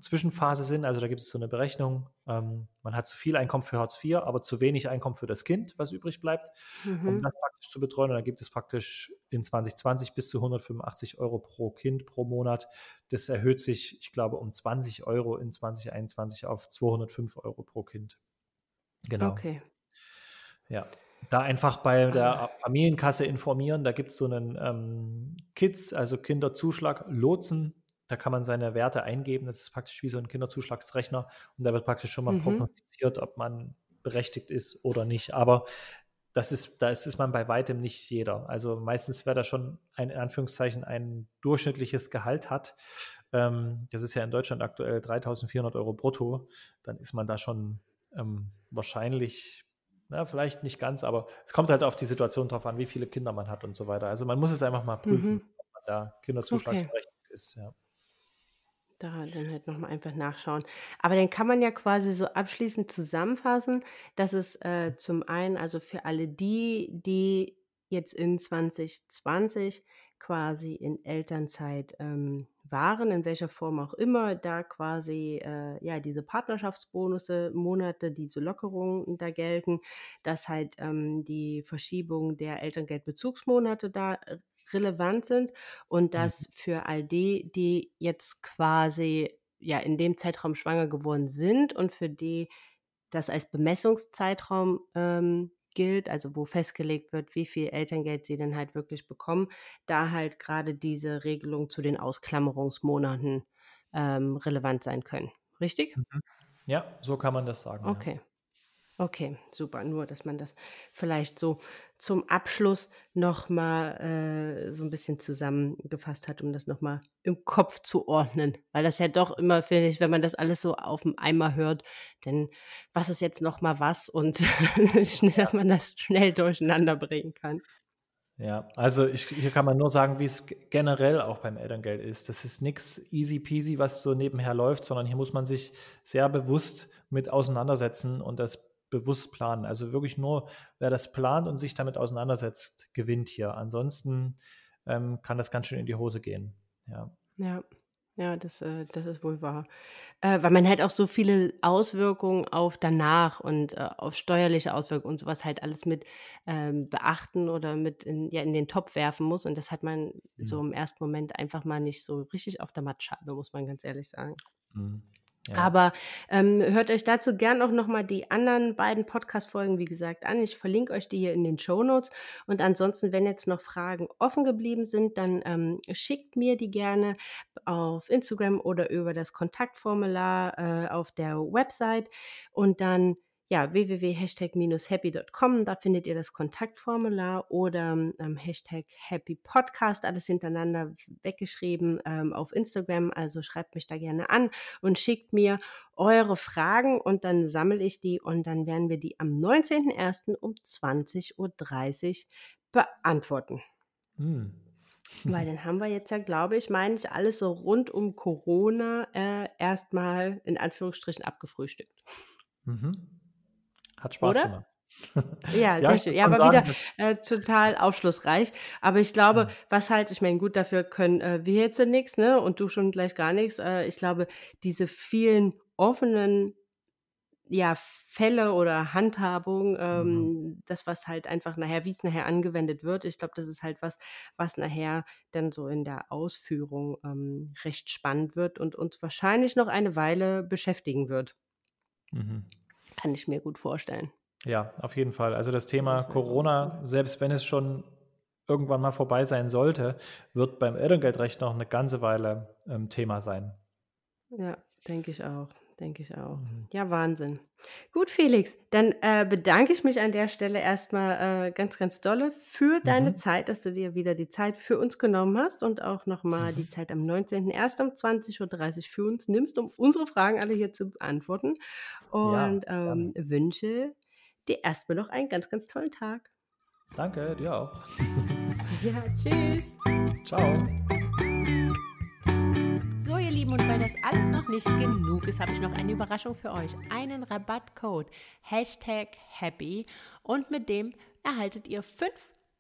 Zwischenphase sind. Also da gibt es so eine Berechnung. Ähm, man hat zu viel Einkommen für Hartz IV, aber zu wenig Einkommen für das Kind, was übrig bleibt, mhm. um das praktisch zu betreuen. Und da gibt es praktisch in 2020 bis zu 185 Euro pro Kind pro Monat. Das erhöht sich, ich glaube, um 20 Euro in 2021 auf 205 Euro pro Kind. Genau. Okay. Ja. Da einfach bei der ah. Familienkasse informieren. Da gibt es so einen ähm, Kids, also Kinderzuschlag, Lotsen da kann man seine Werte eingeben. Das ist praktisch wie so ein Kinderzuschlagsrechner und da wird praktisch schon mal mhm. prognostiziert, ob man berechtigt ist oder nicht. Aber das ist, da ist man bei weitem nicht jeder. Also meistens, wer da schon ein, in Anführungszeichen ein durchschnittliches Gehalt hat, ähm, das ist ja in Deutschland aktuell 3400 Euro brutto, dann ist man da schon ähm, wahrscheinlich, na, vielleicht nicht ganz, aber es kommt halt auf die Situation drauf an, wie viele Kinder man hat und so weiter. Also man muss es einfach mal prüfen, mhm. ob man da Kinderzuschlagsberechtigt okay. ist. Ja. Da dann halt nochmal einfach nachschauen. Aber dann kann man ja quasi so abschließend zusammenfassen, dass es äh, zum einen, also für alle die, die jetzt in 2020 quasi in Elternzeit ähm, waren, in welcher Form auch immer, da quasi äh, ja diese Partnerschaftsbonusse, Monate, diese Lockerungen da gelten, dass halt ähm, die Verschiebung der Elterngeldbezugsmonate da äh, relevant sind und mhm. dass für all die, die jetzt quasi ja in dem Zeitraum schwanger geworden sind und für die das als Bemessungszeitraum ähm, gilt, also wo festgelegt wird, wie viel Elterngeld sie denn halt wirklich bekommen, da halt gerade diese Regelung zu den Ausklammerungsmonaten ähm, relevant sein können. Richtig? Mhm. Ja, so kann man das sagen. Okay. Ja. Okay, super. Nur, dass man das vielleicht so zum Abschluss nochmal äh, so ein bisschen zusammengefasst hat, um das nochmal im Kopf zu ordnen. Weil das ja doch immer, finde ich, wenn man das alles so auf dem Eimer hört, denn was ist jetzt nochmal was und dass man das schnell durcheinander bringen kann. Ja, also ich, hier kann man nur sagen, wie es generell auch beim Elterngeld ist. Das ist nichts easy peasy, was so nebenher läuft, sondern hier muss man sich sehr bewusst mit auseinandersetzen und das bewusst planen. Also wirklich nur, wer das plant und sich damit auseinandersetzt, gewinnt hier. Ansonsten ähm, kann das ganz schön in die Hose gehen. Ja. Ja. Ja, das, äh, das ist wohl wahr. Äh, weil man halt auch so viele Auswirkungen auf danach und äh, auf steuerliche Auswirkungen und sowas halt alles mit ähm, beachten oder mit in, ja, in den Topf werfen muss. Und das hat man mhm. so im ersten Moment einfach mal nicht so richtig auf der Mattscheibe, muss man ganz ehrlich sagen. Mhm. Aber ähm, hört euch dazu gern auch nochmal die anderen beiden Podcast-Folgen, wie gesagt, an. Ich verlinke euch die hier in den Show Notes. Und ansonsten, wenn jetzt noch Fragen offen geblieben sind, dann ähm, schickt mir die gerne auf Instagram oder über das Kontaktformular äh, auf der Website. Und dann ja, www.hashtag-happy.com, da findet ihr das Kontaktformular oder ähm, Hashtag Happy Podcast, alles hintereinander weggeschrieben ähm, auf Instagram. Also schreibt mich da gerne an und schickt mir eure Fragen und dann sammle ich die und dann werden wir die am 19.01. um 20.30 Uhr beantworten. Hm. Weil dann haben wir jetzt ja, glaube ich, meine ich, alles so rund um Corona äh, erstmal in Anführungsstrichen abgefrühstückt. Mhm. Hat Spaß Oder? gemacht. Ja, sehr ja, schön. Ja, aber sagen, wieder äh, total aufschlussreich. Aber ich glaube, mhm. was halt, ich meine, gut, dafür können äh, wir jetzt nichts, ne? Und du schon gleich gar nichts. Äh, ich glaube, diese vielen offenen ja, Fälle oder Handhabung, ähm, mhm. das, was halt einfach nachher, wie es nachher angewendet wird, ich glaube, das ist halt was, was nachher dann so in der Ausführung ähm, recht spannend wird und uns wahrscheinlich noch eine Weile beschäftigen wird. Mhm. Kann ich mir gut vorstellen. Ja, auf jeden Fall. Also das Thema Corona, selbst wenn es schon irgendwann mal vorbei sein sollte, wird beim Elterngeldrecht noch eine ganze Weile ähm, Thema sein. Ja, denke ich auch denke ich auch. Mhm. Ja, Wahnsinn. Gut, Felix, dann äh, bedanke ich mich an der Stelle erstmal äh, ganz, ganz dolle für deine mhm. Zeit, dass du dir wieder die Zeit für uns genommen hast und auch nochmal die Zeit am 19.01. um 20.30 Uhr für uns nimmst, um unsere Fragen alle hier zu beantworten. Und ja, ähm, wünsche dir erstmal noch einen ganz, ganz tollen Tag. Danke, dir auch. Ja, tschüss. Ciao. Lieben, und weil das alles noch nicht genug ist, habe ich noch eine Überraschung für euch. Einen Rabattcode, Hashtag Happy. Und mit dem erhaltet ihr 5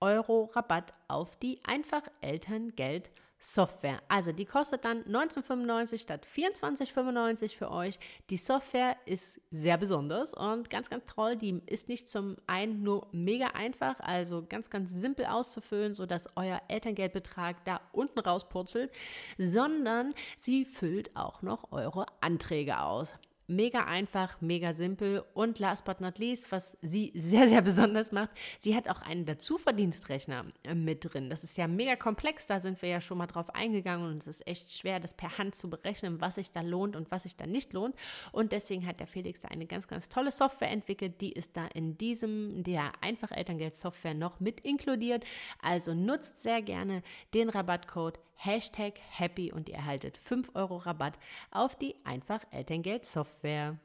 Euro Rabatt auf die Einfach Elterngeld Software. Also die kostet dann 19,95 statt 24,95 für euch. Die Software ist sehr besonders und ganz, ganz toll. Die ist nicht zum einen nur mega einfach, also ganz, ganz simpel auszufüllen, sodass euer Elterngeldbetrag da unten rauspurzelt, sondern sie füllt auch noch eure Anträge aus. Mega einfach, mega simpel und last but not least, was sie sehr, sehr besonders macht, sie hat auch einen Dazuverdienstrechner äh, mit drin. Das ist ja mega komplex, da sind wir ja schon mal drauf eingegangen und es ist echt schwer, das per Hand zu berechnen, was sich da lohnt und was sich da nicht lohnt. Und deswegen hat der Felix da eine ganz, ganz tolle Software entwickelt, die ist da in diesem, der einfach Elterngeld-Software noch mit inkludiert. Also nutzt sehr gerne den Rabattcode Hashtag Happy und ihr erhaltet 5 Euro Rabatt auf die einfach Elterngeld Software.